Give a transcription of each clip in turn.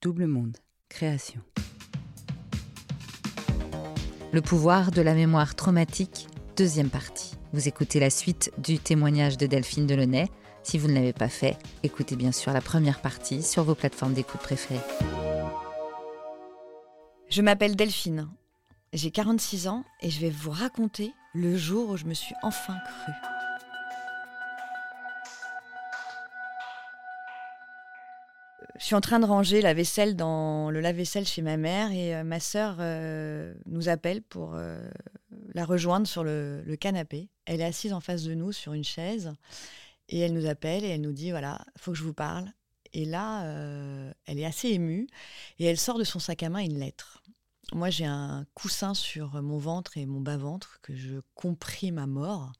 Double Monde, création. Le pouvoir de la mémoire traumatique, deuxième partie. Vous écoutez la suite du témoignage de Delphine Delaunay. Si vous ne l'avez pas fait, écoutez bien sûr la première partie sur vos plateformes d'écoute préférées. Je m'appelle Delphine. J'ai 46 ans et je vais vous raconter le jour où je me suis enfin crue. Suis en train de ranger la vaisselle dans le lave-vaisselle chez ma mère et euh, ma sœur euh, nous appelle pour euh, la rejoindre sur le, le canapé. Elle est assise en face de nous sur une chaise et elle nous appelle et elle nous dit voilà, faut que je vous parle. Et là, elle est assez émue et elle sort de son sac à main une lettre. Moi, j'ai un coussin sur mon ventre et mon bas-ventre que je comprime à mort.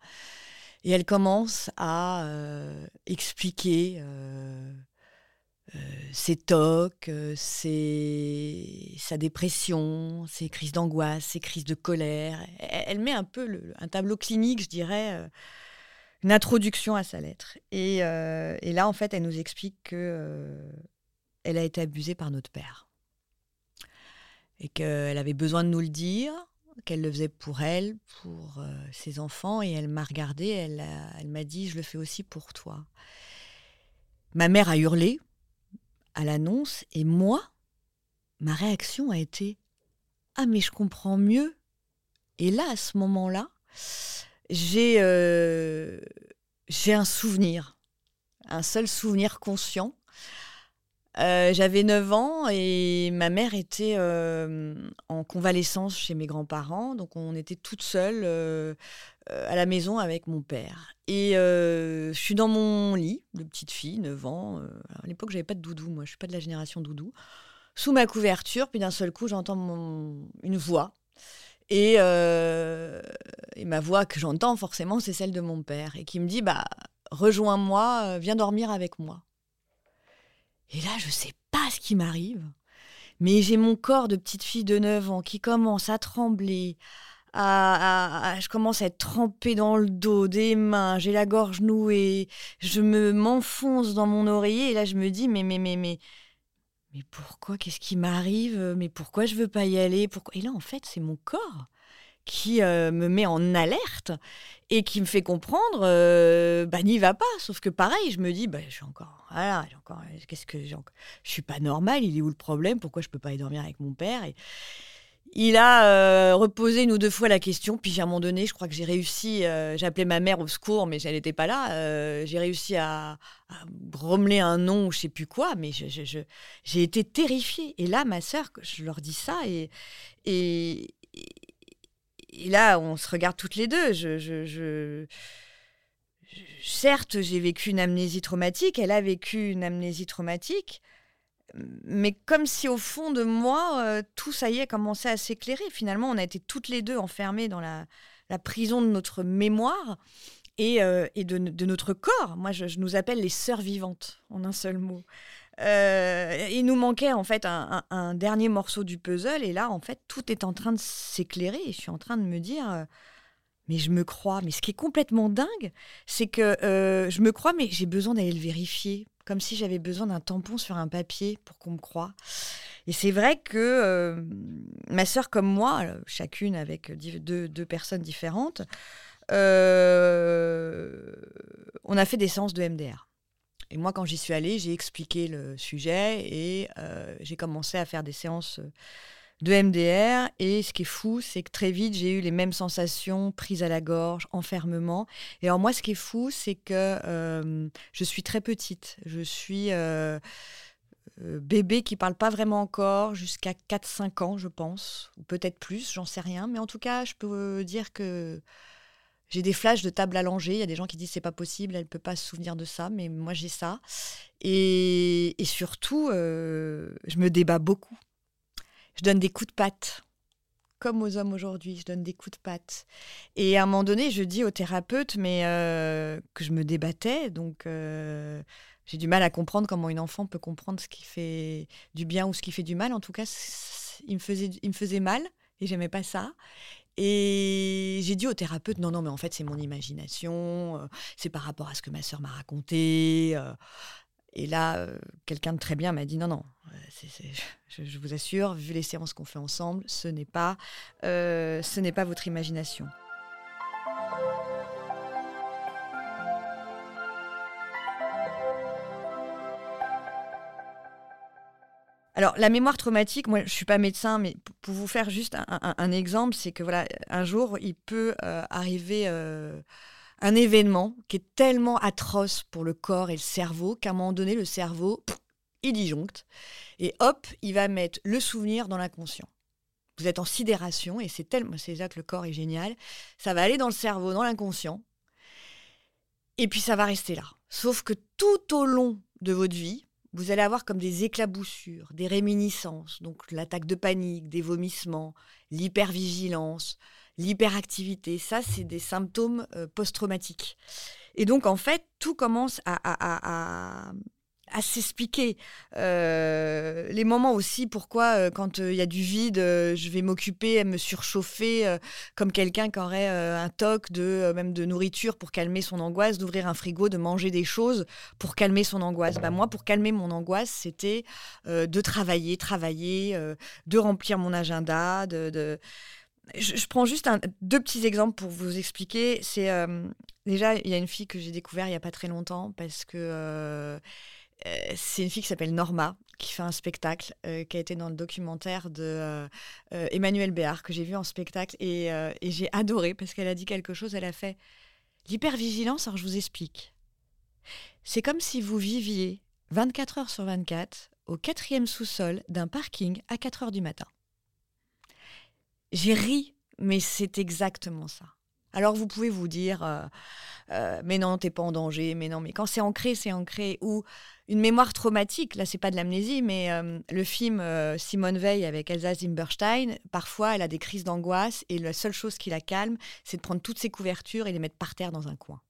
Et elle commence à expliquer ses tocs, euh, sa dépression, ses crises d'angoisse, ses crises de colère. Elle, met un peu un tableau clinique, je dirais, euh, une introduction à sa lettre. Et, là, en fait, elle nous explique que elle a été abusée par notre père et qu'elle avait besoin de nous le dire, qu'elle le faisait pour elle, pour ses enfants. Et elle m'a regardée, elle m'a dit, je le fais aussi pour toi. Ma mère a hurlé l'annonce et moi, ma réaction a été Ah, mais je comprends mieux. Et là, à ce moment-là, j'ai euh, j'ai un souvenir, un seul souvenir conscient. Euh, j'avais 9 ans et ma mère était euh, en convalescence chez mes grands-parents, donc on était toutes seules à la maison avec mon père. Et je suis dans mon lit de petite fille, 9 ans. à l'époque, j'avais pas de doudou, moi, je suis pas de la génération doudou. Sous ma couverture, puis d'un seul coup, j'entends une voix. Et, et, ma voix que j'entends forcément, c'est celle de mon père, et qui me dit bah rejoins-moi, viens dormir avec moi. Et là, je sais pas ce qui m'arrive, mais j'ai mon corps de petite fille de 9 ans qui commence à trembler, je commence à être trempée dans le dos, des mains, j'ai la gorge nouée, je me m'enfonce dans mon oreiller et là je me dis mais mais mais mais mais pourquoi qu'est-ce qui m'arrive? Mais pourquoi je veux pas y aller? Pourquoi? Et là en fait c'est mon corps qui euh, me met en alerte et qui me fait comprendre, euh, bah n'y va pas. Sauf que pareil, je me dis, bah, suis encore, voilà, encore, qu'est-ce que, je suis pas normal. Il est où le problème? Pourquoi je peux pas aller dormir avec mon père? Et, il a euh, reposé une ou deux fois la question, puis à un moment donné, je crois que j'ai réussi, euh, j'ai appelé ma mère au secours, mais elle n'était pas là, euh, j'ai réussi à, grommeler un nom ou je sais plus quoi, mais j'ai été terrifiée. Et là, ma sœur, je leur dis ça, et, et, là, on se regarde toutes les deux. certes, j'ai vécu une amnésie traumatique, elle a vécu une amnésie traumatique, mais comme si au fond de moi, euh, tout ça y est commençait à s'éclairer. Finalement, on a été toutes les deux enfermées dans la, prison de notre mémoire et, euh, de, notre corps. Moi, je, nous appelle les sœurs vivantes, en un seul mot. Euh, il nous manquait en fait un, dernier morceau du puzzle et là, en fait, tout est en train de s'éclairer je suis en train de me dire mais je me crois. Mais ce qui est complètement dingue, c'est que je me crois, mais j'ai besoin d'aller le vérifier comme si j'avais besoin d'un tampon sur un papier pour qu'on me croie. Et c'est vrai que euh, ma sœur comme moi, euh, chacune avec deux, deux personnes différentes, euh, on a fait des séances de MDR. Et moi, quand j'y suis allée, j'ai expliqué le sujet et j'ai commencé à faire des séances de MDR. Et ce qui est fou, c'est que très vite, j'ai eu les mêmes sensations, prise à la gorge, enfermement. Et alors moi, ce qui est fou, c'est que euh, je suis très petite. Je suis euh, euh, bébé qui parle pas vraiment encore, jusqu'à 4-5 ans, je pense. Ou peut-être plus, j'en sais rien. Mais en tout cas, je peux dire que... J'ai des flashs de table allongée. Il y a des gens qui disent c'est pas possible, elle peut pas se souvenir de ça, mais moi j'ai ça. Et, et surtout, je me débat beaucoup je donne des coups de patte. Comme aux hommes aujourd'hui, je donne des coups de patte. Et à un moment donné, je dis au thérapeute mais euh, que je me débattais, donc euh, j'ai du mal à comprendre comment une enfant peut comprendre ce qui fait du bien ou ce qui fait du mal. En tout cas, il me faisait, il me faisait mal et j'aimais pas ça. Et j'ai dit au thérapeute, non, non, mais en fait, c'est mon imagination, euh, c'est par rapport à ce que ma sœur m'a raconté. Et là, quelqu'un de très bien m'a dit non, non, je, vous assure, vu les séances qu'on fait ensemble, ce n'est pas, ce n'est pas votre imagination. Alors, la mémoire traumatique, moi, je suis pas médecin, mais pour vous faire juste un, exemple, c'est que voilà, un jour, il peut euh, arriver euh, un événement qui est tellement atroce pour le corps et le cerveau qu'à un moment donné, le cerveau, il disjoncte et hop, il va mettre le souvenir dans l'inconscient. Vous êtes en sidération et c'est tellement, c'est là que le corps est génial. Ça va aller dans le cerveau, dans l'inconscient, et puis ça va rester là. Sauf que tout au long de votre vie, vous allez avoir comme des éclaboussures, des réminiscences, donc l'attaque de panique, des vomissements, l'hypervigilance, l'hyperactivité. Ça, c'est des symptômes euh, post-traumatiques. Et donc, en fait, tout commence à, à s'expliquer. Euh, les moments aussi, pourquoi euh, quand euh, il y a du vide, je vais m'occuper, me surchauffer comme quelqu'un qui aurait un toc de même de nourriture pour calmer son angoisse, d'ouvrir un frigo, de manger des choses pour calmer son angoisse. Bah, moi, pour calmer mon angoisse, c'était de travailler, travailler, de remplir mon agenda, de, Je, prends juste deux petits exemples pour vous expliquer. C'est déjà il y a une fille que j'ai découvert il y a pas très longtemps parce que c'est une fille qui s'appelle Norma, qui fait un spectacle, euh, qui a été dans le documentaire de euh, Emmanuel Béard, que j'ai vu en spectacle, et, j'ai adoré parce qu'elle a dit quelque chose, elle a fait l'hypervigilance, alors je vous explique. C'est comme si vous viviez 24 heures sur 24 au quatrième sous-sol d'un parking à 4 heures du matin. J'ai ri, mais c'est exactement ça. Alors vous pouvez vous dire, mais non, t'es pas en danger, mais non, mais quand c'est ancré, c'est ancré. Ou une mémoire traumatique. Là, c'est pas de l'amnésie, mais euh, le film euh, Simone Veil avec Elsa Zimberstein, parfois, elle a des crises d'angoisse et la seule chose qui la calme, c'est de prendre toutes ses couvertures et les mettre par terre dans un coin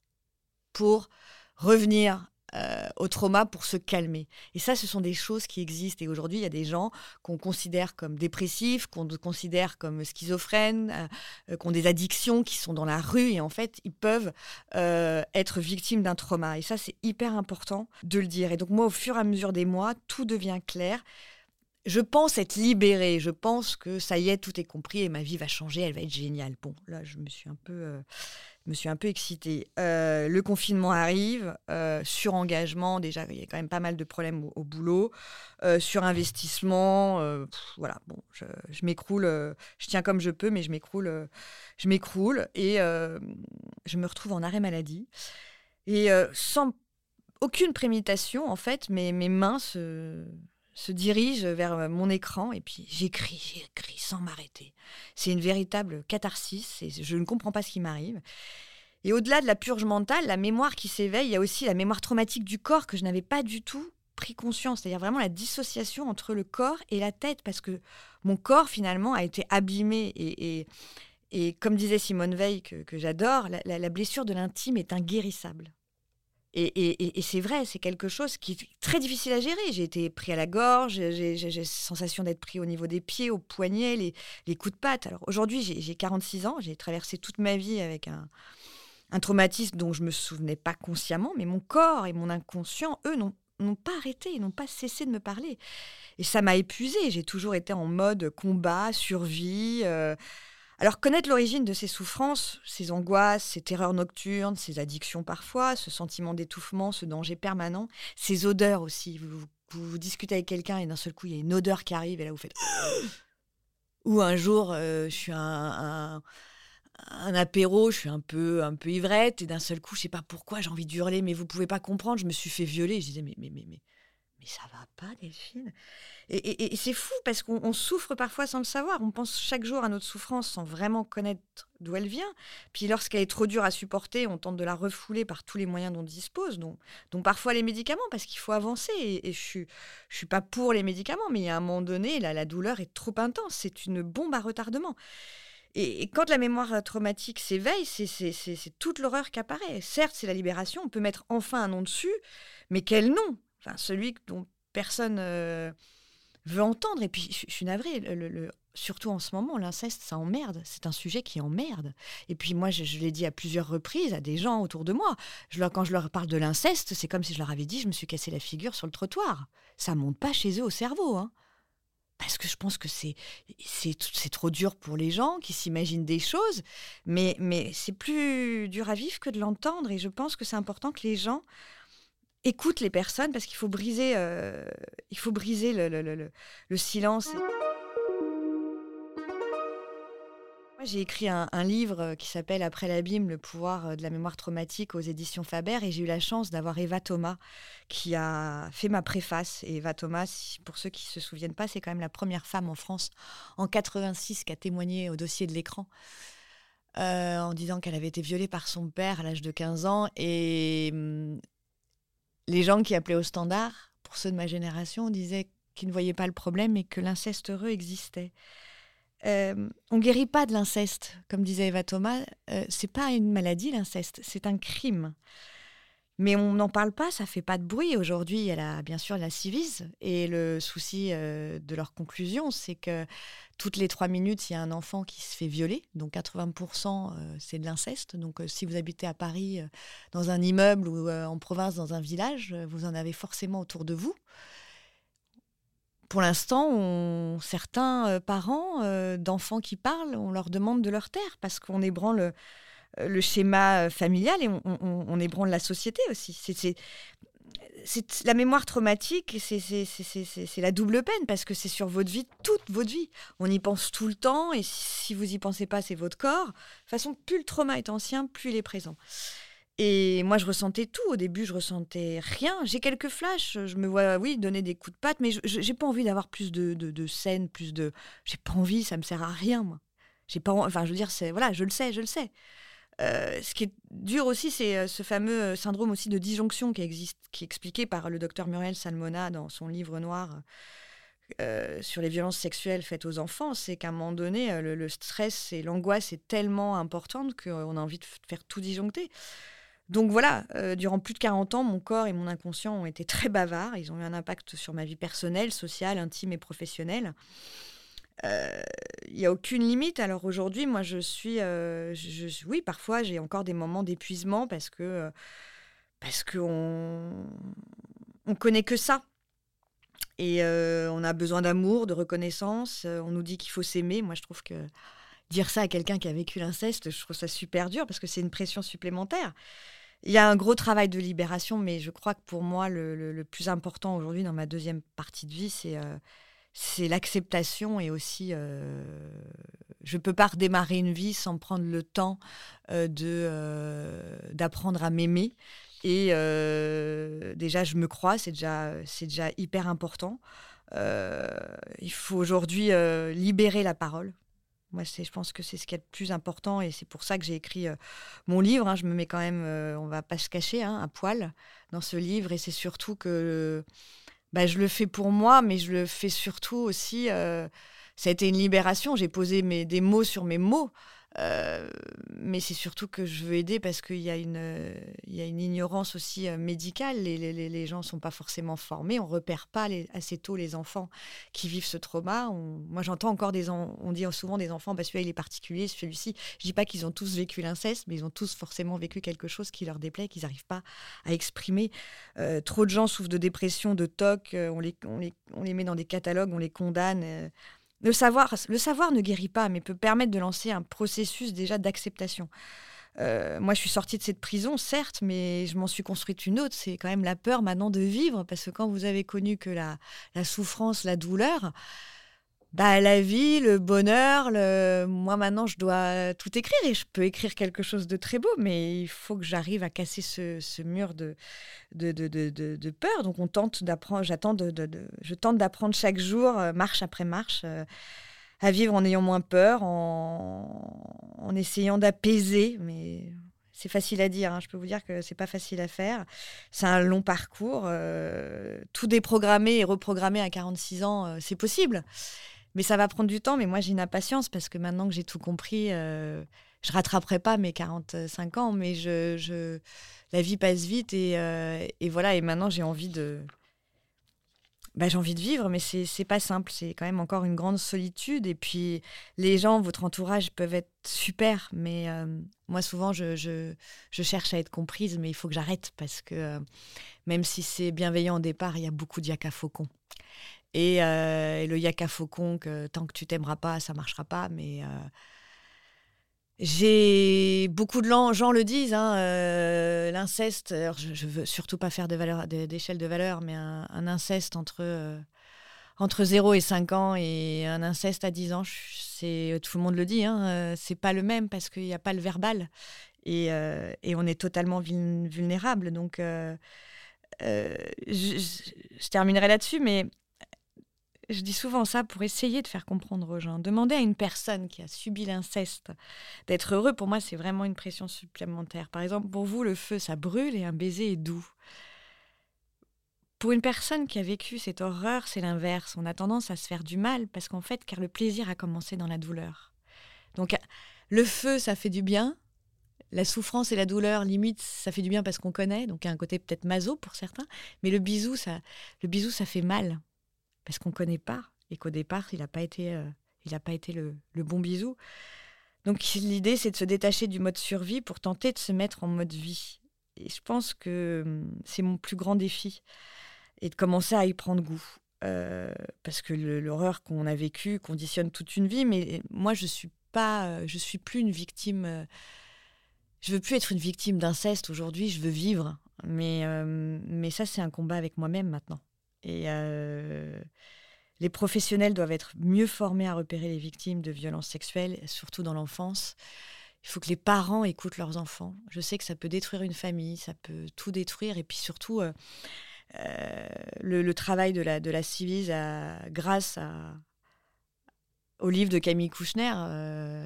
pour revenir euh, au trauma pour se calmer. Et ça, ce sont des choses qui existent. Et aujourd'hui, il y a des gens qu'on considère comme dépressifs, qu'on considère comme schizophrènes, euh, euh, qui ont des addictions, qui sont dans la rue. Et en fait, ils peuvent être victimes d'un trauma. Et ça, c'est hyper important de le dire. Et donc, moi, au fur et à mesure des mois, tout devient clair je pense être libérée. Je pense que ça y est, tout est compris et ma vie va changer, elle va être géniale. Bon, là, je me suis un peu, me suis un peu excitée. Euh, le confinement arrive, euh, sur engagement, déjà, il y a quand même pas mal de problèmes au, boulot. Euh, sur investissement, voilà, bon, je, m'écroule, je tiens comme je peux, mais je m'écroule, je m'écroule et je me retrouve en arrêt maladie. Et sans aucune préméditation, en fait, mes mains se se dirige vers mon écran et puis j'écris, j'écris sans m'arrêter. C'est une véritable catharsis et je ne comprends pas ce qui m'arrive. Et au-delà de la purge mentale, la mémoire qui s'éveille, il y a aussi la mémoire traumatique du corps que je n'avais pas du tout pris conscience, c'est-à-dire vraiment la dissociation entre le corps et la tête, parce que mon corps finalement a été abîmé et, et, comme disait Simone Veil, que, j'adore, la blessure de l'intime est inguérissable. Et, c'est vrai, c'est quelque chose qui est très difficile à gérer. J'ai été pris à la gorge, j'ai la sensation d'être pris au niveau des pieds, au poignet, les, coups de patte. Alors aujourd'hui, j'ai 46 ans, j'ai traversé toute ma vie avec un, traumatisme dont je ne me souvenais pas consciemment, mais mon corps et mon inconscient, eux, n'ont pas arrêté, ils n'ont pas cessé de me parler. Et ça m'a épuisée. J'ai toujours été en mode combat, survie. Euh, alors connaître l'origine de ces souffrances, ces angoisses, ces terreurs nocturnes, ces addictions parfois, ce sentiment d'étouffement, ce danger permanent, ces odeurs aussi. Vous, vous, discutez avec quelqu'un et d'un seul coup il y a une odeur qui arrive et là vous faites... Ou un jour euh, je suis un, un, apéro, je suis un peu, un peu ivrette et d'un seul coup je sais pas pourquoi j'ai envie de hurler mais vous pouvez pas comprendre, je me suis fait violer. Je disais mais, mais, mais, mais, mais ça va pas Delphine et, c'est fou parce qu'on souffre parfois sans le savoir. On pense chaque jour à notre souffrance sans vraiment connaître d'où elle vient. Puis lorsqu'elle est trop dure à supporter, on tente de la refouler par tous les moyens dont on dispose, dont, parfois les médicaments, parce qu'il faut avancer. Et, je suis, je suis pas pour les médicaments, mais à un moment donné, la douleur est trop intense. C'est une bombe à retardement. Et, quand la mémoire traumatique s'éveille, c'est toute l'horreur qui apparaît. Certes, c'est la libération, on peut mettre enfin un nom dessus, mais quel nom? Celui dont personne... Euh, veux entendre. Et puis, je, suis navrée, surtout en ce moment, l'inceste, ça emmerde. C'est un sujet qui emmerde. Et puis moi, je, l'ai dit à plusieurs reprises à des gens autour de moi. Je quand je leur parle de l'inceste, c'est comme si je leur avais dit, je me suis cassé la figure sur le trottoir. Ça monte pas chez eux au cerveau. Hein. Parce que je pense que c'est, c'est, trop dur pour les gens qui s'imaginent des choses, mais, mais c'est plus dur à vivre que de l'entendre. Et je pense que c'est important que les gens écoutent les personnes parce qu'il faut briser, euh, il faut briser le, le, le, le silence. J'ai écrit un, livre euh, qui s'appelle Après l'abîme, le pouvoir euh, de la mémoire traumatique aux éditions Faber et j'ai eu la chance d'avoir Eva Thomas qui a fait ma préface. Eva Thomas, pour ceux qui ne se souviennent pas, c'est quand même la première femme en France en 86 qui a témoigné au dossier de l'écran en disant qu'elle avait été violée par son père à l'âge de 15 ans. Hum, les gens qui appelaient au standard, pour ceux de ma génération, disaient qu'ils ne voyaient pas le problème et que l'inceste heureux existait. Euh, on guérit pas de l'inceste, comme disait Eva Thomas. Euh, c'est pas une maladie l'inceste, c'est un crime. Mais on n'en parle pas, ça fait pas de bruit. Aujourd'hui, elle a bien sûr la civise et le souci euh, de leur conclusion, c'est que toutes les trois minutes, il y a un enfant qui se fait violer. Donc 80%, euh, c'est de l'inceste. Donc si vous habitez à Paris, dans un immeuble ou en province, dans un village, vous en avez forcément autour de vous pour l'instant, certains euh, parents euh, d'enfants qui parlent, on leur demande de leur taire parce qu'on ébranle euh, le, schéma familial et on, ébranle la société aussi. C'est la mémoire traumatique, c'est la double peine parce que c'est sur votre vie, toute votre vie. On y pense tout le temps et si vous y pensez pas, c'est votre corps. De toute façon, plus le trauma est ancien, plus il est présent. Et moi, je ressentais tout. Au début, je ressentais rien. J'ai quelques flashs. Je me vois, oui, donner des coups de patte, mais je n'ai pas envie d'avoir plus de, de, scènes, plus de. J'ai pas envie. Ça me sert à rien, moi. J'ai pas. Enfin, je veux dire, c'est voilà, je le sais, je le sais. Euh, ce qui est dur aussi, c'est euh, ce fameux euh, syndrome aussi de disjonction qui existe, qui est expliqué par le docteur Muriel Salmona dans son livre noir. sur les violences sexuelles faites aux enfants, c'est qu'à un moment donné, le, stress et l'angoisse est tellement importante qu'on a envie de faire tout disjoncter. Donc voilà, durant plus de 40 ans, mon corps et mon inconscient ont été très bavards. Ils ont eu un impact sur ma vie personnelle, sociale, intime et professionnelle. Euh, il n'y a aucune limite. Alors aujourd'hui, moi, je suis, euh, oui, parfois, j'ai encore des moments d'épuisement parce que parce qu'on on connaît que ça. Et on a besoin d'amour, de reconnaissance. on nous dit qu'il faut s'aimer. Moi, je trouve que dire ça à quelqu'un qui a vécu l'inceste, je trouve ça super dur parce que c'est une pression supplémentaire. Il y a un gros travail de libération, mais je crois que pour moi, le, plus important aujourd'hui dans ma deuxième partie de vie, c'est euh, l'acceptation et aussi, euh, je peux pas redémarrer une vie sans prendre le temps euh, de d'apprendre à m'aimer. Et déjà, je me crois, c'est déjà, déjà hyper important. il faut aujourd'hui libérer la parole. Moi, je pense que c'est ce qui est le plus important et c'est pour ça que j'ai écrit euh, mon livre. Hein. Je me mets quand même, euh, on va pas se cacher, hein, à poil dans ce livre et c'est surtout que bah, je le fais pour moi, mais je le fais surtout aussi. Euh, ça a été une libération. J'ai posé mes, des mots sur mes mots. Euh, mais c'est surtout que je veux aider parce qu'il y, a une, ignorance aussi euh, médicale. Les, les, gens ne sont pas forcément formés. On ne repère pas assez tôt les enfants qui vivent ce trauma. moi, j'entends encore des on dit souvent des enfants, bah, celui-là, il est particulier, celui-ci. Je dis pas qu'ils ont tous vécu l'inceste, mais ils ont tous forcément vécu quelque chose qui leur déplaît, qu'ils n'arrivent pas à exprimer. Euh, trop de gens souffrent de dépression, de TOC. on les met dans des catalogues, on les condamne. Le savoir, le savoir ne guérit pas, mais peut permettre de lancer un processus déjà d'acceptation. Euh, moi, je suis sortie de cette prison, certes, mais je m'en suis construite une autre. C'est quand même la peur maintenant de vivre, parce que quand vous avez connu que la, la souffrance, la douleur, bah, la vie, le bonheur, le... moi maintenant je dois tout écrire et je peux écrire quelque chose de très beau, mais il faut que j'arrive à casser ce, mur de de, de, de, peur. Donc on tente d'apprendre, j'attends je tente d'apprendre chaque jour, euh, marche après marche, euh, à vivre en ayant moins peur, en, en essayant d'apaiser, mais c'est facile à dire, hein. je peux vous dire que c'est pas facile à faire. C'est un long parcours. Euh, tout déprogrammer et reprogrammer à 46 ans, c'est possible. Mais ça va prendre du temps, mais moi j'ai une impatience parce que maintenant que j'ai tout compris, euh, je rattraperai pas mes 45 ans, mais je, je la vie passe vite et, euh, voilà, et maintenant j'ai envie de bah, j'ai envie de vivre, mais c'est pas simple. C'est quand même encore une grande solitude. Et puis, les gens, votre entourage peuvent être super, mais euh, moi, souvent, je, je, cherche à être comprise, mais il faut que j'arrête parce que euh, même si c'est bienveillant au départ, il y a beaucoup de yaka faucon. Et, euh, et le yaka faucon, que tant que tu t'aimeras pas, ça marchera pas. Mais j'ai beaucoup de gens le disent, hein, euh, l'inceste. Je, je veux surtout pas faire de d'échelle de valeur, mais un, inceste entre euh, entre 0 et 5 ans et un inceste à 10 ans, c'est tout le monde le dit, hein, euh, c'est pas le même parce qu'il n'y a pas le verbal et, et on est totalement vulnérable. Donc je, je, terminerai là-dessus, mais je dis souvent ça pour essayer de faire comprendre aux gens. Demander à une personne qui a subi l'inceste d'être heureux, pour moi, c'est vraiment une pression supplémentaire. Par exemple, pour vous, le feu, ça brûle et un baiser est doux. Pour une personne qui a vécu cette horreur, c'est l'inverse. On a tendance à se faire du mal parce qu'en fait, car le plaisir a commencé dans la douleur. Donc, le feu, ça fait du bien. La souffrance et la douleur, limite, ça fait du bien parce qu'on connaît. Donc, il y a un côté peut-être maso pour certains. Mais le bisou, ça, le bisou, ça fait mal parce qu'on ne connaît pas et qu'au départ, il n'a pas été, euh, il pas été le, bon bisou. Donc l'idée, c'est de se détacher du mode survie pour tenter de se mettre en mode vie. Et je pense que hum, c'est mon plus grand défi et de commencer à y prendre goût. Euh, parce que l'horreur qu'on a vécue conditionne toute une vie, mais moi je suis pas, euh, je suis plus une victime. je veux plus être une victime d'inceste aujourd'hui. Je veux vivre, mais mais ça c'est un combat avec moi-même maintenant. Et euh, les professionnels doivent être mieux formés à repérer les victimes de violences sexuelles, surtout dans l'enfance. Il faut que les parents écoutent leurs enfants. Je sais que ça peut détruire une famille, ça peut tout détruire. Et puis surtout, euh, euh, le, travail de la, de la Civise, grâce à, au livre de Camille Kouchner,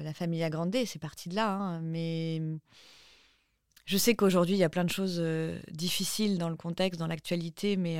La famille agrandée, c'est parti de là. Hein. mais je sais qu'aujourd'hui, il y a plein de choses difficiles dans le contexte, dans l'actualité, mais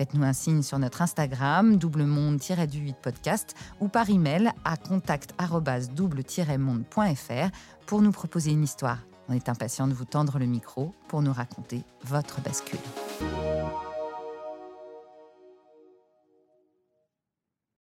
Faites-nous un signe sur notre Instagram, doublemonde-du8 podcast, ou par email à contact-double-monde.fr pour nous proposer une histoire. On est impatient de vous tendre le micro pour nous raconter votre bascule.